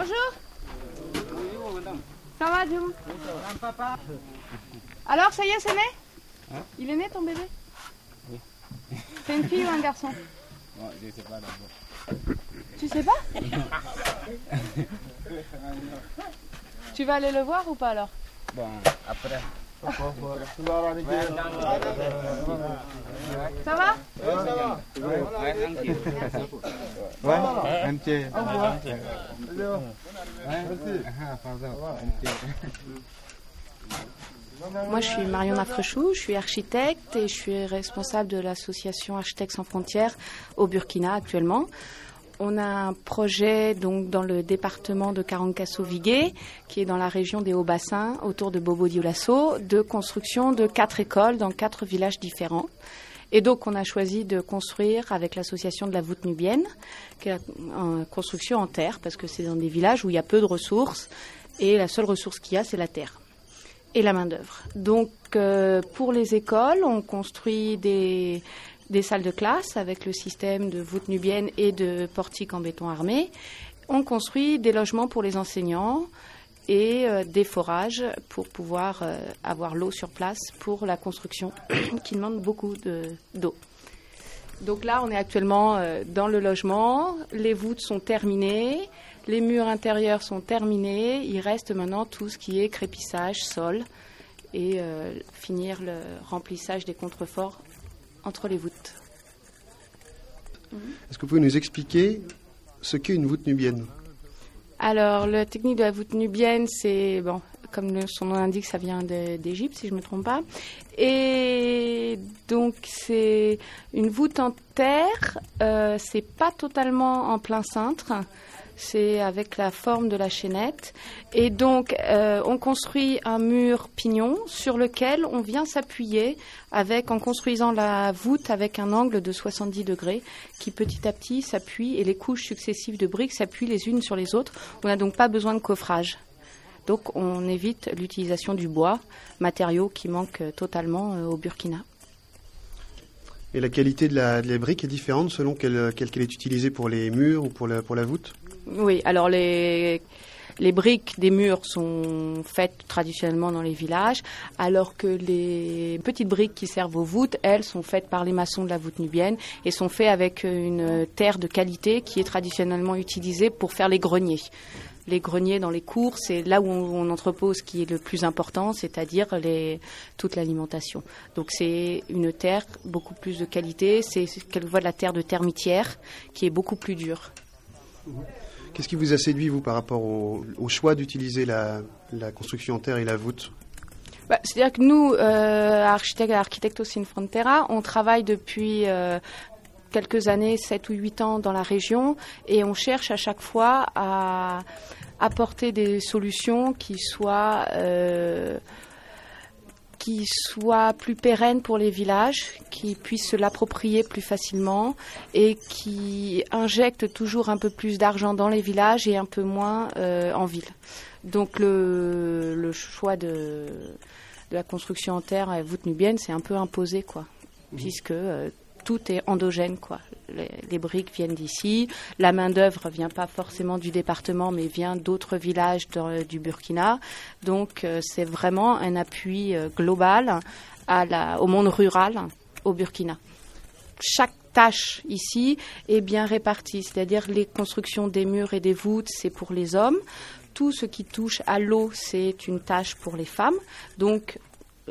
Bonjour. Ça va, Dieu Alors, ça y est, c'est né Hein Il est né ton bébé Oui. C'est une fille ou un garçon Bon, je sais pas d'abord. Tu sais pas Tu vas aller le voir ou pas alors Bon, après. Ça va Ouais, tranquille. Ouais, un petit. Moi, je suis Marion Afrechou, je suis architecte et je suis responsable de l'association Architectes sans frontières au Burkina actuellement. On a un projet donc dans le département de Karankasso-Vigué, qui est dans la région des Hauts-Bassins, autour de Bobo-Dioulasso, de construction de quatre écoles dans quatre villages différents. Et donc, on a choisi de construire avec l'association de la voûte nubienne, qui est une construction en terre, parce que c'est dans des villages où il y a peu de ressources, et la seule ressource qu'il y a, c'est la terre et la main-d'œuvre. Donc, euh, pour les écoles, on construit des, des salles de classe avec le système de voûte nubienne et de portiques en béton armé. On construit des logements pour les enseignants et euh, des forages pour pouvoir euh, avoir l'eau sur place pour la construction qui demande beaucoup de- d'eau. Donc là, on est actuellement euh, dans le logement. Les voûtes sont terminées, les murs intérieurs sont terminés. Il reste maintenant tout ce qui est crépissage, sol et finir le remplissage des contreforts entre les voûtes. Est-ce que vous pouvez nous expliquer ce qu'est une voûte nubienne? Alors, la technique de la voûte nubienne, c'est, bon, comme son nom l'indique, ça vient d'Égypte, si je ne me trompe pas. Et donc, c'est une voûte en terre, euh, c'est pas totalement en plein cintre. C'est avec la forme de la chaînette. Et donc, euh, on construit un mur pignon sur lequel on vient s'appuyer avec, en construisant la voûte avec un angle de 70 degrés qui petit à petit s'appuie et les couches successives de briques s'appuient les unes sur les autres. On n'a donc pas besoin de coffrage. Donc, on évite l'utilisation du bois, matériau qui manque totalement euh, au Burkina. Et la qualité de la, de la brique est différente selon quelle, quelle qu'elle est utilisée pour les murs ou pour la, pour la voûte? Oui, alors les, briques des murs sont faites traditionnellement dans les villages, alors que les petites briques qui servent aux voûtes, elles, sont faites par les maçons de la voûte nubienne et sont faites avec une terre de qualité qui est traditionnellement utilisée pour faire les greniers. Les greniers dans les cours, c'est là où on, entrepose ce qui est le plus important, c'est-à-dire toute l'alimentation. Donc c'est une terre beaucoup plus de qualité, c'est quelquefois de la terre de termitière qui est beaucoup plus dure. Qu'est-ce qui vous a séduit, vous, par rapport au, choix d'utiliser la, construction en terre et la voûte? Bah, C'est-à-dire que nous, euh, architectes Architectos Sin Frontera, on travaille depuis euh, quelques années, 7 ou 8 ans dans la région, et on cherche à chaque fois à apporter des solutions qui soient... euh, qui soient plus pérennes pour les villages, qui puissent se l'approprier plus facilement et qui injectent toujours un peu plus d'argent dans les villages et un peu moins euh, en ville. Donc le, le choix de, de la construction en terre à voûte nubienne, c'est un peu imposé, quoi, puisque euh, tout est endogène. Les, briques viennent d'ici, la main d'œuvre vient pas forcément du département, mais vient d'autres villages du Burkina. Donc euh, c'est vraiment un appui euh, global au monde rural au Burkina. Chaque tâche ici est bien répartie, c'est-à-dire les constructions des murs et des voûtes, c'est pour les hommes. Tout ce qui touche à l'eau, c'est une tâche pour les femmes. Donc,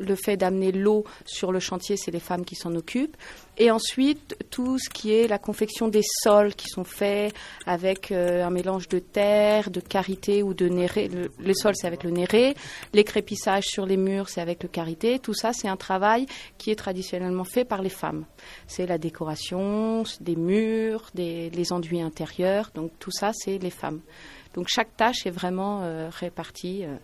le fait d'amener l'eau sur le chantier, c'est les femmes qui s'en occupent. Et ensuite, tout ce qui est la confection des sols qui sont faits avec euh, un mélange de terre, de karité ou de néré. Le, le sol, c'est avec le néré. Les crépissages sur les murs, c'est avec le karité. Tout ça, c'est un travail qui est traditionnellement fait par les femmes. C'est la décoration des murs, des, les enduits intérieurs. Donc tout ça, c'est les femmes. Donc chaque tâche est vraiment euh, répartie, euh,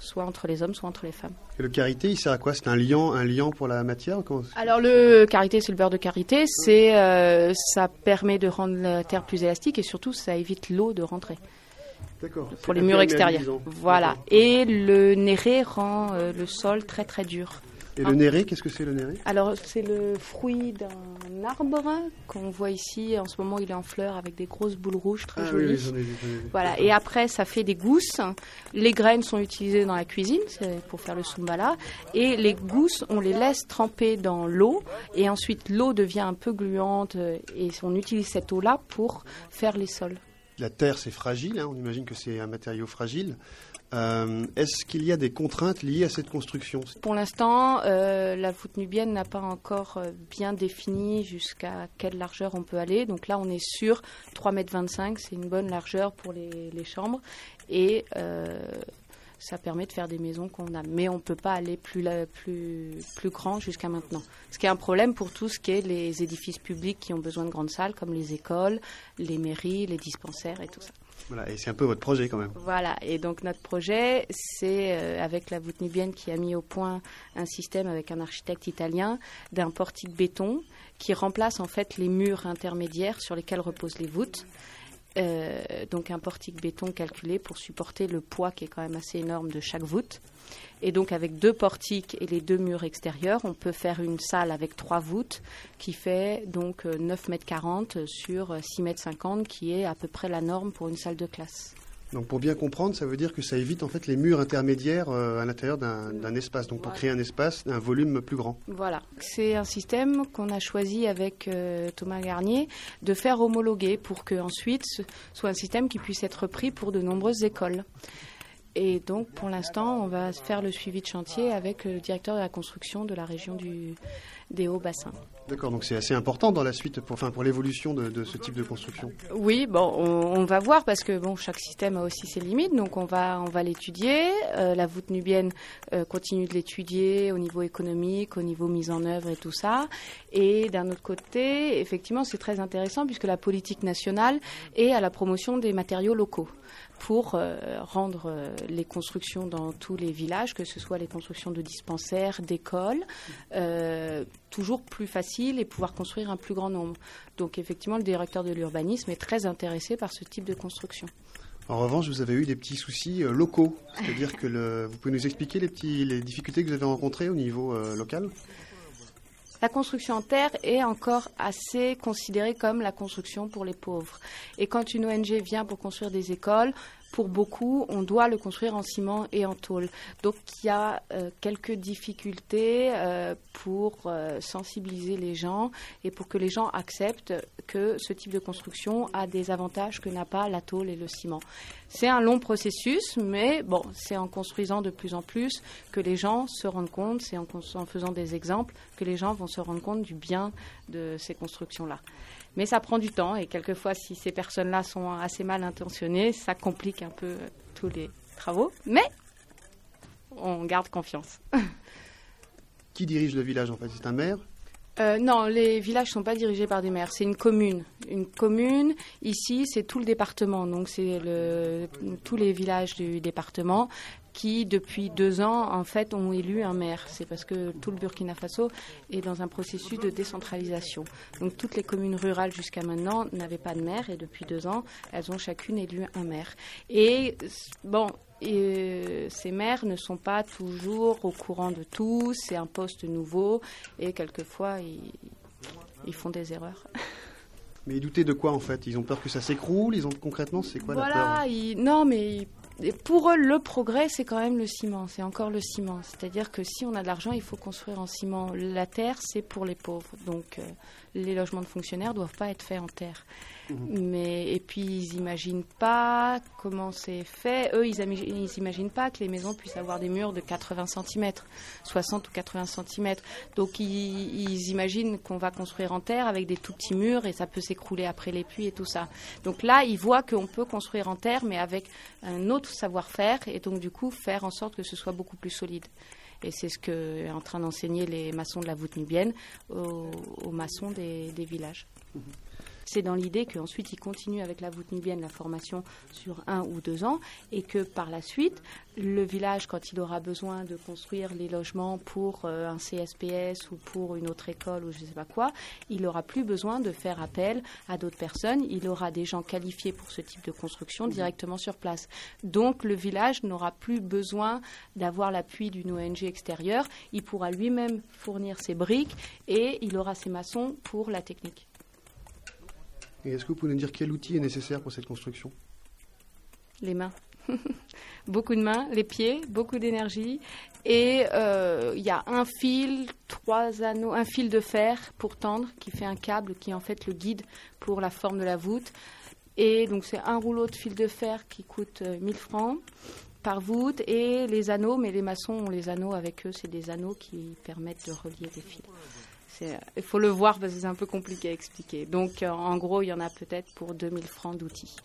soit entre les hommes, soit entre les femmes. Et le karité, il sert à quoi? C'est un liant, un liant pour la matière Alors le karité, c'est le beurre de karité. C'est, euh, ça permet de rendre la terre plus élastique et surtout ça évite l'eau de rentrer D'accord. pour les murs extérieurs. Voilà. Et le néré rend euh, le sol très très dur. Et le néré, qu'est-ce que c'est le néré? Alors, c'est le fruit d'un arbre qu'on voit ici. En ce moment, il est en fleurs avec des grosses boules rouges très Ah jolies. oui. Voilà, et après ça fait des gousses. Les graines sont utilisées dans la cuisine, pour faire le sumbala. Et les gousses, on les laisse tremper dans l'eau, et ensuite l'eau devient un peu gluante, et on utilise cette eau-là pour faire les sols. La terre, c'est fragile, hein, on imagine que c'est un matériau fragile. Euh, Est-ce qu'il y a des contraintes liées à cette construction? Pour l'instant, euh, la voûte nubienne n'a pas encore euh, bien défini jusqu'à quelle largeur on peut aller. Donc là, on est sur 3,25 m, c'est une bonne largeur pour les, chambres. Et ça permet de faire des maisons qu'on a. Mais on ne peut pas aller plus, la- plus, plus grand jusqu'à maintenant. Ce qui est un problème pour tout ce qui est les édifices publics qui ont besoin de grandes salles, comme les écoles, les mairies, les dispensaires et tout ça. Voilà, et c'est un peu votre projet quand même. Voilà, et donc notre projet, c'est euh, avec la voûte nubienne qui a mis au point un système avec un architecte italien d'un portique béton qui remplace en fait les murs intermédiaires sur lesquels reposent les voûtes. Euh, donc un portique béton calculé pour supporter le poids qui est quand même assez énorme de chaque voûte. Et donc avec deux portiques et les deux murs extérieurs, on peut faire une salle avec trois voûtes qui fait donc euh, 9 mètres 40 sur euh, 6 mètres 50 qui est à peu près la norme pour une salle de classe. Donc pour bien comprendre, ça veut dire que ça évite en fait les murs intermédiaires euh, à l'intérieur d'un d'un espace, donc pour créer un espace, un volume plus grand. Voilà, c'est un système qu'on a choisi avec euh, Thomas Garnier de faire homologuer pour que ensuite ce soit un système qui puisse être pris pour de nombreuses écoles. Et donc pour l'instant, on va faire le suivi de chantier avec le directeur de la construction de la région du, des Hauts-Bassins. D'accord, donc c'est assez important dans la suite, pour, l'évolution de, ce type de construction. Oui, bon, on, on va voir parce que bon, chaque système a aussi ses limites, donc on va, on va l'étudier. Euh, la voûte nubienne euh, continue de l'étudier au niveau économique, au niveau mise en œuvre et tout ça. Et d'un autre côté, effectivement, c'est très intéressant puisque la politique nationale est à la promotion des matériaux locaux pour euh, rendre euh, les constructions dans tous les villages, que ce soit les constructions de dispensaires, d'écoles, euh, toujours plus faciles et pouvoir construire un plus grand nombre. Donc effectivement, le directeur de l'urbanisme est très intéressé par ce type de construction. En revanche, vous avez eu des petits soucis locaux, c'est-à-dire que vous pouvez nous expliquer les, petits, les difficultés que vous avez rencontrées au niveau local? La construction en terre est encore assez considérée comme la construction pour les pauvres. Et quand une ONG vient pour construire des écoles, pour beaucoup, on doit le construire en ciment et en tôle. Donc il y a euh, quelques difficultés euh, pour euh, sensibiliser les gens et pour que les gens acceptent que ce type de construction a des avantages que n'a pas la tôle et le ciment. C'est un long processus, mais bon, c'est en construisant de plus en plus que les gens se rendent compte, c'est en, faisant des exemples que les gens vont se rendre compte du bien de ces constructions-là. Mais ça prend du temps et quelquefois, si ces personnes-là sont assez mal intentionnées, ça complique un peu euh, tous les travaux. Mais on garde confiance. Qui dirige le village en fait? C'est un maire? Euh, non, les villages ne sont pas dirigés par des maires. C'est une commune. Une commune, ici, c'est tout le département. Donc, c'est le, tous les villages du département qui, depuis deux ans, en fait, ont élu un maire. C'est parce que tout le Burkina Faso est dans un processus de décentralisation. Donc, toutes les communes rurales jusqu'à maintenant n'avaient pas de maire et depuis deux ans, elles ont chacune élu un maire. Et, bon, et, euh, ces maires ne sont pas toujours au courant de tout, c'est un poste nouveau et quelquefois ils, ils font des erreurs. Mais ils doutaient de quoi en fait? Ils ont peur que ça s'écroule? Ils ont concrètement c'est quoi la peur? ils- non mais ils- pour eux le progrès c'est quand même le ciment, c'est encore le ciment. C'est-à-dire que si on a de l'argent, il faut construire en ciment. La terre c'est pour les pauvres, donc euh, les logements de fonctionnaires doivent pas être faits en terre. Mais et puis ils imaginent pas comment c'est fait. Eux, ils, ami- ils imaginent pas que les maisons puissent avoir des murs de 80 cm, 60 ou 80 cm. Donc ils, imaginent qu'on va construire en terre avec des tout petits murs et ça peut s'écrouler après les pluies et tout ça. Donc là, ils voient qu'on peut construire en terre, mais avec un autre savoir-faire et donc du coup faire en sorte que ce soit beaucoup plus solide. Et c'est ce que est en train d'enseigner les maçons de la voûte nubienne aux, maçons des- des villages. C'est dans l'idée qu'ensuite, ils continuent avec la voûte nubienne la formation sur un ou deux ans et que par la suite, le village, quand il aura besoin de construire les logements pour euh, un CSPS ou pour une autre école ou je ne sais pas quoi, il n'aura plus besoin de faire appel à d'autres personnes. Il aura des gens qualifiés pour ce type de construction directement sur place. Donc le village n'aura plus besoin d'avoir l'appui d'une ONG extérieure. Il pourra lui-même fournir ses briques et il aura ses maçons pour la technique. Et est-ce que vous pouvez nous dire quel outil est nécessaire pour cette construction? Les mains. beaucoup de mains, les pieds, beaucoup d'énergie. Et euh, il y a un fil, trois anneaux, un fil de fer pour tendre qui fait un câble qui est en fait le guide pour la forme de la voûte. Et donc c'est un rouleau de fil de fer qui coûte 1000 euh, francs par voûte et les anneaux, mais les maçons ont les anneaux avec eux, c'est des anneaux qui permettent de relier des fils. Il faut le voir parce que c'est un peu compliqué à expliquer. Donc euh, en gros, il y en a peut-être pour 2000 francs d'outils.